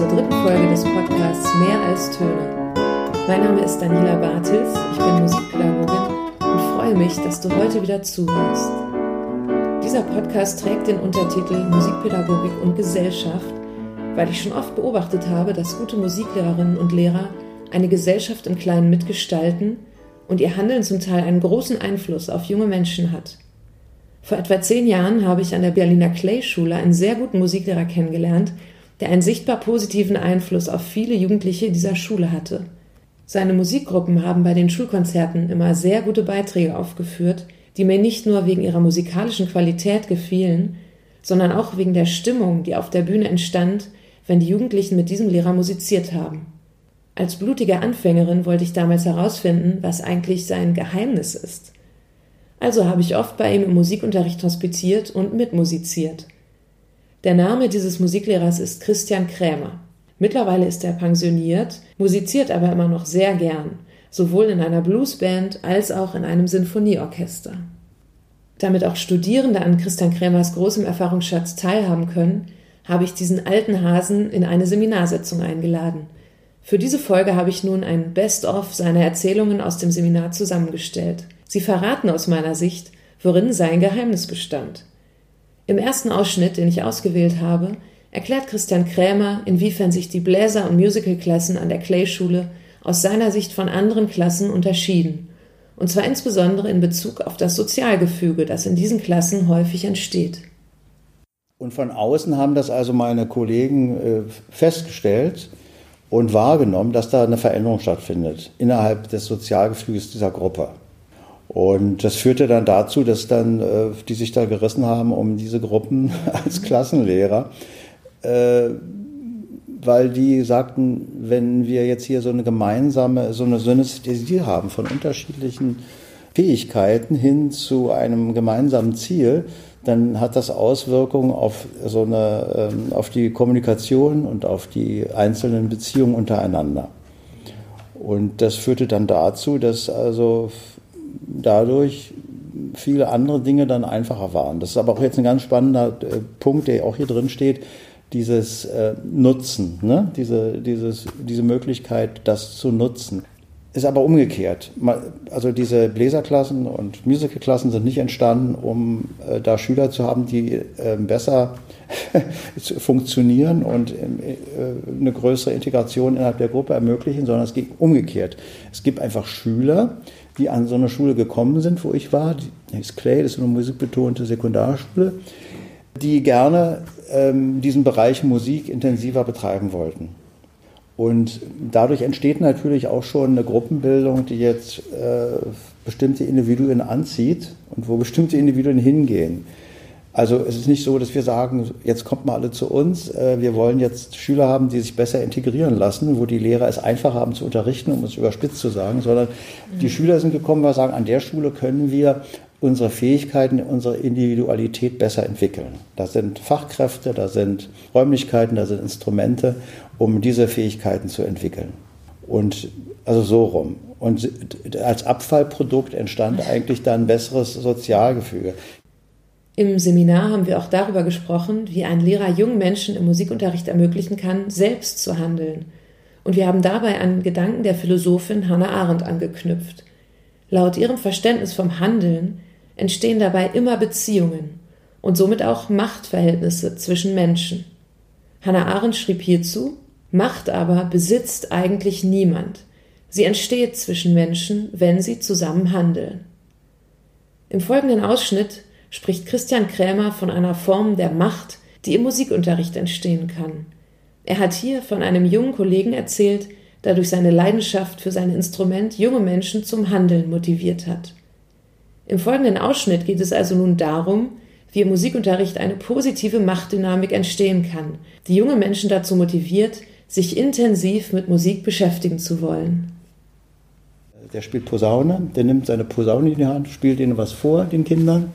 zur dritten Folge des Podcasts Mehr als Töne. Mein Name ist Daniela Bartels, ich bin Musikpädagogin und freue mich, dass du heute wieder zuhörst. Dieser Podcast trägt den Untertitel Musikpädagogik und Gesellschaft, weil ich schon oft beobachtet habe, dass gute Musiklehrerinnen und Lehrer eine Gesellschaft im Kleinen mitgestalten und ihr Handeln zum Teil einen großen Einfluss auf junge Menschen hat. Vor etwa zehn Jahren habe ich an der Berliner Clay-Schule einen sehr guten Musiklehrer kennengelernt, der einen sichtbar positiven Einfluss auf viele Jugendliche dieser Schule hatte. Seine Musikgruppen haben bei den Schulkonzerten immer sehr gute Beiträge aufgeführt, die mir nicht nur wegen ihrer musikalischen Qualität gefielen, sondern auch wegen der Stimmung, die auf der Bühne entstand, wenn die Jugendlichen mit diesem Lehrer musiziert haben. Als blutige Anfängerin wollte ich damals herausfinden, was eigentlich sein Geheimnis ist. Also habe ich oft bei ihm im Musikunterricht hospitiert und mitmusiziert. Der Name dieses Musiklehrers ist Christian Krämer. Mittlerweile ist er pensioniert, musiziert aber immer noch sehr gern, sowohl in einer Bluesband als auch in einem Sinfonieorchester. Damit auch Studierende an Christian Krämers großem Erfahrungsschatz teilhaben können, habe ich diesen alten Hasen in eine Seminarsitzung eingeladen. Für diese Folge habe ich nun ein Best-of seiner Erzählungen aus dem Seminar zusammengestellt. Sie verraten aus meiner Sicht, worin sein Geheimnis bestand. Im ersten Ausschnitt, den ich ausgewählt habe, erklärt Christian Krämer, inwiefern sich die Bläser- und Musicalklassen an der Clay-Schule aus seiner Sicht von anderen Klassen unterschieden, und zwar insbesondere in Bezug auf das Sozialgefüge, das in diesen Klassen häufig entsteht. Und von außen haben das also meine Kollegen äh, festgestellt und wahrgenommen, dass da eine Veränderung stattfindet innerhalb des Sozialgefüges dieser Gruppe. Und das führte dann dazu, dass dann äh, die sich da gerissen haben um diese Gruppen als Klassenlehrer, äh, weil die sagten, wenn wir jetzt hier so eine gemeinsame, so eine Synästhesie haben von unterschiedlichen Fähigkeiten hin zu einem gemeinsamen Ziel, dann hat das Auswirkungen auf so eine, ähm, auf die Kommunikation und auf die einzelnen Beziehungen untereinander. Und das führte dann dazu, dass also dadurch viele andere Dinge dann einfacher waren. Das ist aber auch jetzt ein ganz spannender äh, Punkt, der auch hier drin steht, dieses äh, Nutzen, ne? diese, dieses, diese Möglichkeit, das zu nutzen. Ist aber umgekehrt. Also diese Bläserklassen und Musicalklassen sind nicht entstanden, um äh, da Schüler zu haben, die äh, besser funktionieren und äh, eine größere Integration innerhalb der Gruppe ermöglichen, sondern es geht umgekehrt. Es gibt einfach Schüler, die an so eine Schule gekommen sind, wo ich war. Die ist Clay, das ist eine musikbetonte Sekundarschule, die gerne ähm, diesen Bereich Musik intensiver betreiben wollten. Und dadurch entsteht natürlich auch schon eine Gruppenbildung, die jetzt äh, bestimmte Individuen anzieht und wo bestimmte Individuen hingehen. Also es ist nicht so, dass wir sagen, jetzt kommt mal alle zu uns. Äh, wir wollen jetzt Schüler haben, die sich besser integrieren lassen, wo die Lehrer es einfacher haben zu unterrichten, um es überspitzt zu sagen, sondern mhm. die Schüler sind gekommen, weil wir sagen, an der Schule können wir unsere Fähigkeiten, unsere Individualität besser entwickeln. Da sind Fachkräfte, da sind Räumlichkeiten, da sind Instrumente, um diese Fähigkeiten zu entwickeln. Und also so rum. Und als Abfallprodukt entstand eigentlich dann ein besseres Sozialgefüge. Im Seminar haben wir auch darüber gesprochen, wie ein Lehrer jungen Menschen im Musikunterricht ermöglichen kann, selbst zu handeln. Und wir haben dabei an Gedanken der Philosophin Hannah Arendt angeknüpft. Laut ihrem Verständnis vom Handeln entstehen dabei immer Beziehungen und somit auch Machtverhältnisse zwischen Menschen. Hannah Arendt schrieb hierzu, Macht aber besitzt eigentlich niemand. Sie entsteht zwischen Menschen, wenn sie zusammen handeln. Im folgenden Ausschnitt spricht Christian Krämer von einer Form der Macht, die im Musikunterricht entstehen kann. Er hat hier von einem jungen Kollegen erzählt, der durch seine Leidenschaft für sein Instrument junge Menschen zum Handeln motiviert hat. Im folgenden Ausschnitt geht es also nun darum, wie im Musikunterricht eine positive Machtdynamik entstehen kann, die junge Menschen dazu motiviert, sich intensiv mit Musik beschäftigen zu wollen. Der spielt Posaune, der nimmt seine Posaune in die Hand, spielt ihnen was vor, den Kindern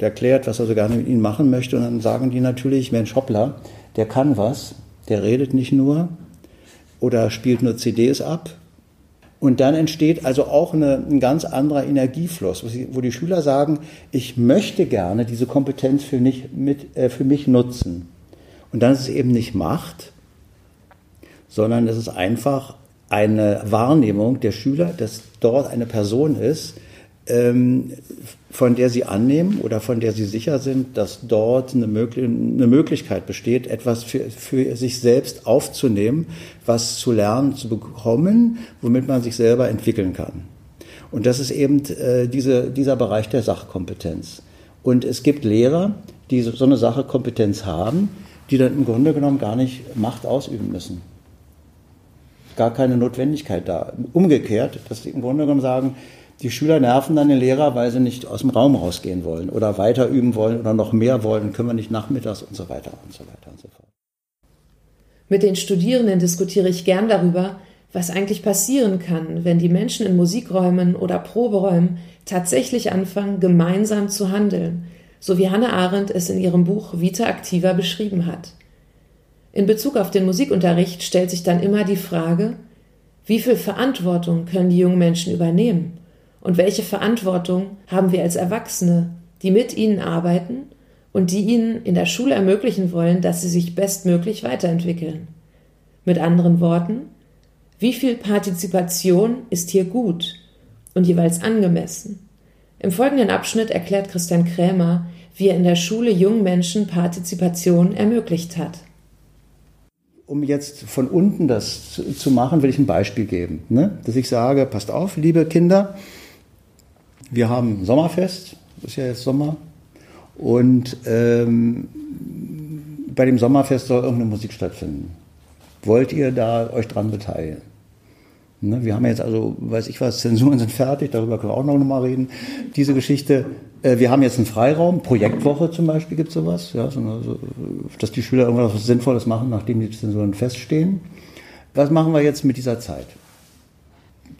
der erklärt, was er so gerne mit ihnen machen möchte. Und dann sagen die natürlich, Mensch, hoppla, der kann was, der redet nicht nur oder spielt nur CDs ab. Und dann entsteht also auch eine, ein ganz anderer Energiefluss, wo die Schüler sagen, ich möchte gerne diese Kompetenz für mich, mit, äh, für mich nutzen. Und dann ist es eben nicht Macht, sondern es ist einfach eine Wahrnehmung der Schüler, dass dort eine Person ist, ähm, von der sie annehmen oder von der sie sicher sind, dass dort eine, Möglich eine Möglichkeit besteht, etwas für, für sich selbst aufzunehmen, was zu lernen, zu bekommen, womit man sich selber entwickeln kann. Und das ist eben äh, diese, dieser Bereich der Sachkompetenz. Und es gibt Lehrer, die so, so eine Sachkompetenz haben, die dann im Grunde genommen gar nicht Macht ausüben müssen. Gar keine Notwendigkeit da. Umgekehrt, dass sie im Grunde genommen sagen, die Schüler nerven dann den Lehrer, weil sie nicht aus dem Raum rausgehen wollen oder weiter üben wollen oder noch mehr wollen, können wir nicht nachmittags und so weiter und so weiter und so fort. Mit den Studierenden diskutiere ich gern darüber, was eigentlich passieren kann, wenn die Menschen in Musikräumen oder Proberäumen tatsächlich anfangen, gemeinsam zu handeln, so wie Hannah Arendt es in ihrem Buch Vita Activa beschrieben hat. In Bezug auf den Musikunterricht stellt sich dann immer die Frage, wie viel Verantwortung können die jungen Menschen übernehmen? Und welche Verantwortung haben wir als Erwachsene, die mit ihnen arbeiten und die ihnen in der Schule ermöglichen wollen, dass sie sich bestmöglich weiterentwickeln? Mit anderen Worten, wie viel Partizipation ist hier gut und jeweils angemessen? Im folgenden Abschnitt erklärt Christian Krämer, wie er in der Schule jungen Menschen Partizipation ermöglicht hat. Um jetzt von unten das zu machen, will ich ein Beispiel geben. Ne? Dass ich sage, passt auf, liebe Kinder, wir haben Sommerfest, ist ja jetzt Sommer. Und ähm, bei dem Sommerfest soll irgendeine Musik stattfinden. Wollt ihr da euch dran beteiligen? Ne, wir haben jetzt also, weiß ich was, Zensuren sind fertig, darüber können wir auch noch mal reden. Diese Geschichte, äh, wir haben jetzt einen Freiraum, Projektwoche zum Beispiel gibt es sowas, ja, so, also, dass die Schüler irgendwas Sinnvolles machen, nachdem die Zensuren feststehen. Was machen wir jetzt mit dieser Zeit?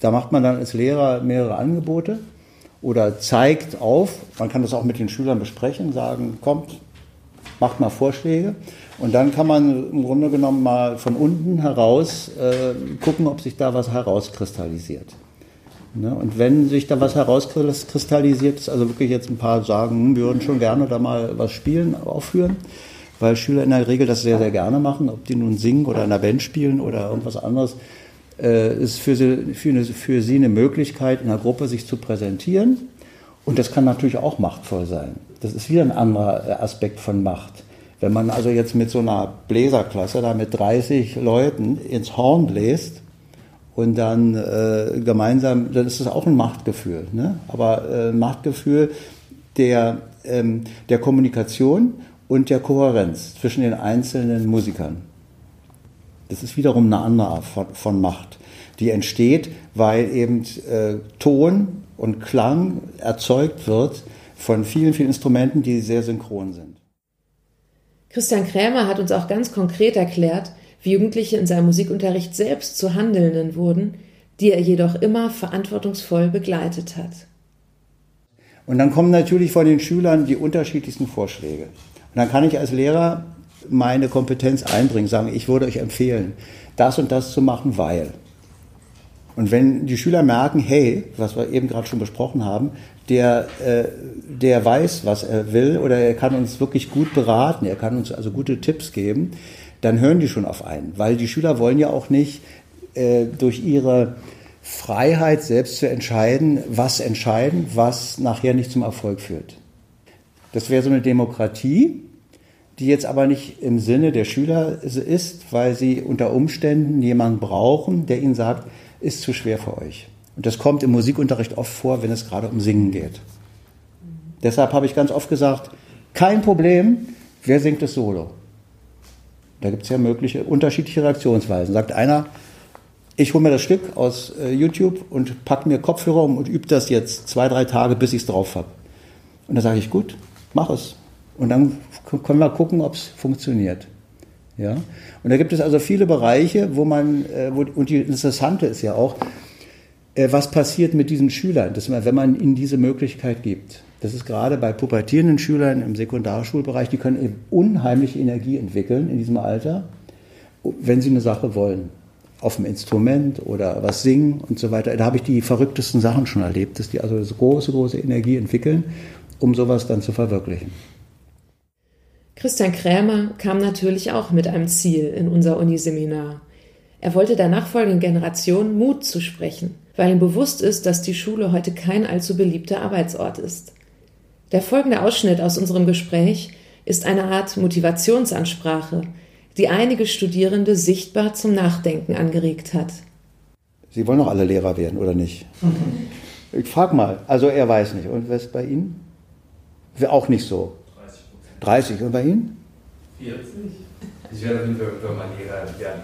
Da macht man dann als Lehrer mehrere Angebote oder zeigt auf, man kann das auch mit den Schülern besprechen, sagen, kommt, macht mal Vorschläge. Und dann kann man im Grunde genommen mal von unten heraus äh, gucken, ob sich da was herauskristallisiert. Ne? Und wenn sich da was herauskristallisiert, ist also wirklich jetzt ein paar sagen, hm, wir würden schon gerne da mal was spielen, aufführen, weil Schüler in der Regel das sehr, sehr gerne machen, ob die nun singen oder in einer Band spielen oder irgendwas anderes äh, ist für sie, für, eine, für sie eine Möglichkeit, in einer Gruppe sich zu präsentieren. Und das kann natürlich auch machtvoll sein. Das ist wieder ein anderer äh, Aspekt von Macht. Wenn man also jetzt mit so einer Bläserklasse da mit 30 Leuten ins Horn bläst und dann äh, gemeinsam, dann ist das auch ein Machtgefühl. Ne? Aber äh, Machtgefühl der, ähm, der Kommunikation und der Kohärenz zwischen den einzelnen Musikern. Das ist wiederum eine andere Art von, von Macht, die entsteht, weil eben äh, Ton und Klang erzeugt wird von vielen, vielen Instrumenten, die sehr synchron sind. Christian Krämer hat uns auch ganz konkret erklärt, wie Jugendliche in seinem Musikunterricht selbst zu Handelnden wurden, die er jedoch immer verantwortungsvoll begleitet hat. Und dann kommen natürlich von den Schülern die unterschiedlichsten Vorschläge. Und dann kann ich als Lehrer meine Kompetenz einbringen, sagen, ich würde euch empfehlen, das und das zu machen, weil. Und wenn die Schüler merken, hey, was wir eben gerade schon besprochen haben, der, äh, der weiß, was er will oder er kann uns wirklich gut beraten, er kann uns also gute Tipps geben, dann hören die schon auf einen. Weil die Schüler wollen ja auch nicht äh, durch ihre Freiheit selbst zu entscheiden, was entscheiden, was nachher nicht zum Erfolg führt. Das wäre so eine Demokratie, die jetzt aber nicht im Sinne der Schüler ist, weil sie unter Umständen jemanden brauchen, der ihnen sagt, ist zu schwer für euch. Und das kommt im Musikunterricht oft vor, wenn es gerade um Singen geht. Deshalb habe ich ganz oft gesagt, kein Problem, wer singt das Solo? Da gibt es ja mögliche unterschiedliche Reaktionsweisen. Sagt einer, ich hole mir das Stück aus äh, YouTube und packe mir Kopfhörer um und übe das jetzt zwei, drei Tage, bis ich es drauf habe. Und dann sage ich, gut, mach es. Und dann können wir gucken, ob es funktioniert. Ja? Und da gibt es also viele Bereiche, wo man, äh, wo, und die Interessante ist ja auch, äh, was passiert mit diesen Schülern, dass man, wenn man ihnen diese Möglichkeit gibt. Das ist gerade bei pubertierenden Schülern im Sekundarschulbereich, die können eben unheimliche Energie entwickeln in diesem Alter, wenn sie eine Sache wollen. Auf dem Instrument oder was singen und so weiter. Da habe ich die verrücktesten Sachen schon erlebt, dass die also so große, große Energie entwickeln, um sowas dann zu verwirklichen. Christian Krämer kam natürlich auch mit einem Ziel in unser Uniseminar. Er wollte der nachfolgenden Generation Mut zusprechen, weil ihm bewusst ist, dass die Schule heute kein allzu beliebter Arbeitsort ist. Der folgende Ausschnitt aus unserem Gespräch ist eine Art Motivationsansprache, die einige Studierende sichtbar zum Nachdenken angeregt hat. Sie wollen doch alle Lehrer werden, oder nicht? Ich frage mal, also er weiß nicht. Und was bei Ihnen? Auch nicht so. 30 30 und bei Ihnen? 40. Ich werde auf jeden Fall irgendwann mal Lehrer werden.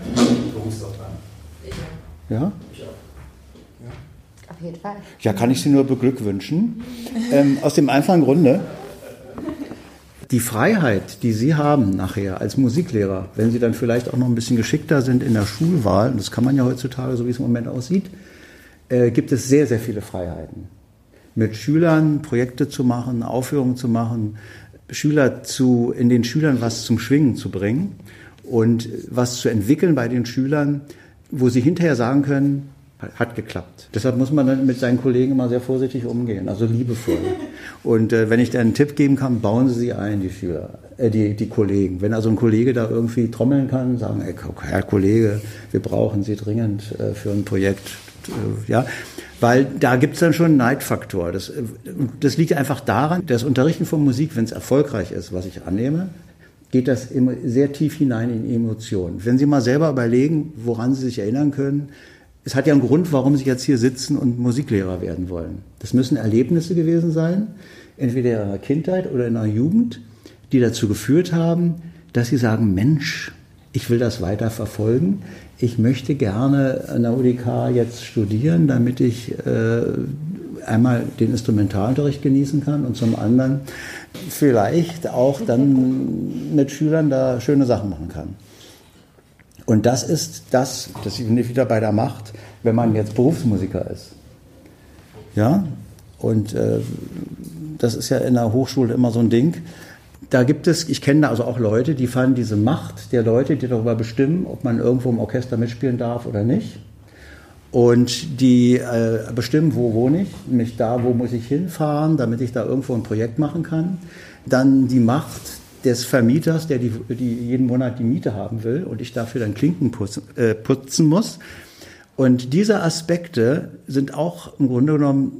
Berufslaufbahn. Ja? Ich auch. Auf jeden Fall. Ja, kann ich Sie nur beglückwünschen. Ähm, aus dem einfachen Grunde, die Freiheit, die Sie haben nachher als Musiklehrer, wenn Sie dann vielleicht auch noch ein bisschen geschickter sind in der Schulwahl, und das kann man ja heutzutage, so wie es im Moment aussieht, äh, gibt es sehr, sehr viele Freiheiten. Mit Schülern Projekte zu machen, Aufführungen zu machen, Schüler zu, in den Schülern was zum Schwingen zu bringen und was zu entwickeln bei den Schülern, wo sie hinterher sagen können, hat geklappt. Deshalb muss man dann mit seinen Kollegen immer sehr vorsichtig umgehen, also liebevoll. Und äh, wenn ich da einen Tipp geben kann, bauen Sie sie ein, die Schüler, äh, die, die Kollegen. Wenn also ein Kollege da irgendwie trommeln kann, sagen, ey, Herr Kollege, wir brauchen Sie dringend äh, für ein Projekt, äh, ja, weil da gibt's dann schon einen Neidfaktor. Das, äh, das liegt einfach daran, das Unterrichten von Musik, wenn es erfolgreich ist, was ich annehme, geht das immer sehr tief hinein in Emotionen. Wenn Sie mal selber überlegen, woran Sie sich erinnern können, es hat ja einen Grund, warum Sie jetzt hier sitzen und Musiklehrer werden wollen. Das müssen Erlebnisse gewesen sein, entweder in der Kindheit oder in der Jugend, die dazu geführt haben, dass Sie sagen, Mensch, ich will das weiter verfolgen. Ich möchte gerne an der UDK jetzt studieren, damit ich äh, einmal den Instrumentalunterricht genießen kann und zum anderen vielleicht auch dann mit Schülern da schöne Sachen machen kann. Und das ist das, das ich wieder bei der Macht, wenn man jetzt Berufsmusiker ist. Ja, und äh, das ist ja in der Hochschule immer so ein Ding. Da gibt es, ich kenne da also auch Leute, die fanden diese Macht der Leute, die darüber bestimmen, ob man irgendwo im Orchester mitspielen darf oder nicht. Und die äh, bestimmen, wo wohne ich, nämlich da, wo muss ich hinfahren, damit ich da irgendwo ein Projekt machen kann. Dann die Macht des Vermieters, der die, die jeden Monat die Miete haben will und ich dafür dann Klinken putzen, äh, putzen muss. Und diese Aspekte sind auch im Grunde genommen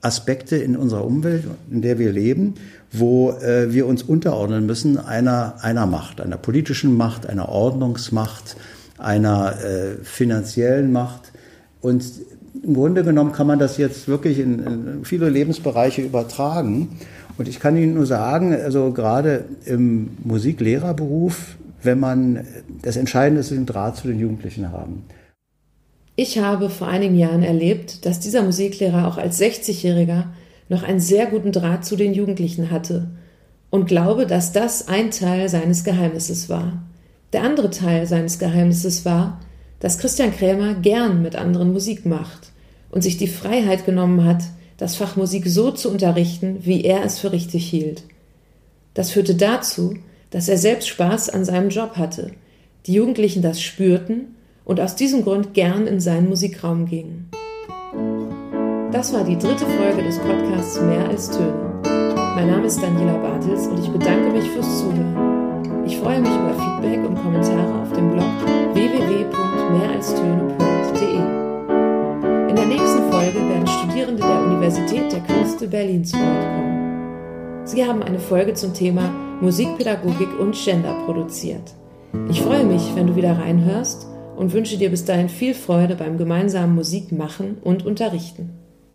Aspekte in unserer Umwelt, in der wir leben, wo äh, wir uns unterordnen müssen einer, einer Macht, einer politischen Macht, einer Ordnungsmacht, einer äh, finanziellen Macht. Und im Grunde genommen kann man das jetzt wirklich in, in viele Lebensbereiche übertragen. Und ich kann Ihnen nur sagen, also gerade im Musiklehrerberuf, wenn man das Entscheidende ist, den Draht zu den Jugendlichen haben. Ich habe vor einigen Jahren erlebt, dass dieser Musiklehrer auch als 60-Jähriger noch einen sehr guten Draht zu den Jugendlichen hatte und glaube, dass das ein Teil seines Geheimnisses war. Der andere Teil seines Geheimnisses war, dass Christian Krämer gern mit anderen Musik macht und sich die Freiheit genommen hat, das Fach Musik so zu unterrichten, wie er es für richtig hielt. Das führte dazu, dass er selbst Spaß an seinem Job hatte, die Jugendlichen das spürten und aus diesem Grund gern in seinen Musikraum gingen. Das war die dritte Folge des Podcasts Mehr als Töne. Mein Name ist Daniela Bartels und ich bedanke mich fürs Zuhören. Ich freue mich über Feedback und Kommentare auf dem Blog www.mehralstöne.de. In der nächsten Folge werden Studierende der Universität der Künste Berlin zu Wort kommen. Sie haben eine Folge zum Thema Musikpädagogik und Gender produziert. Ich freue mich, wenn du wieder reinhörst und wünsche dir bis dahin viel Freude beim gemeinsamen Musik machen und unterrichten.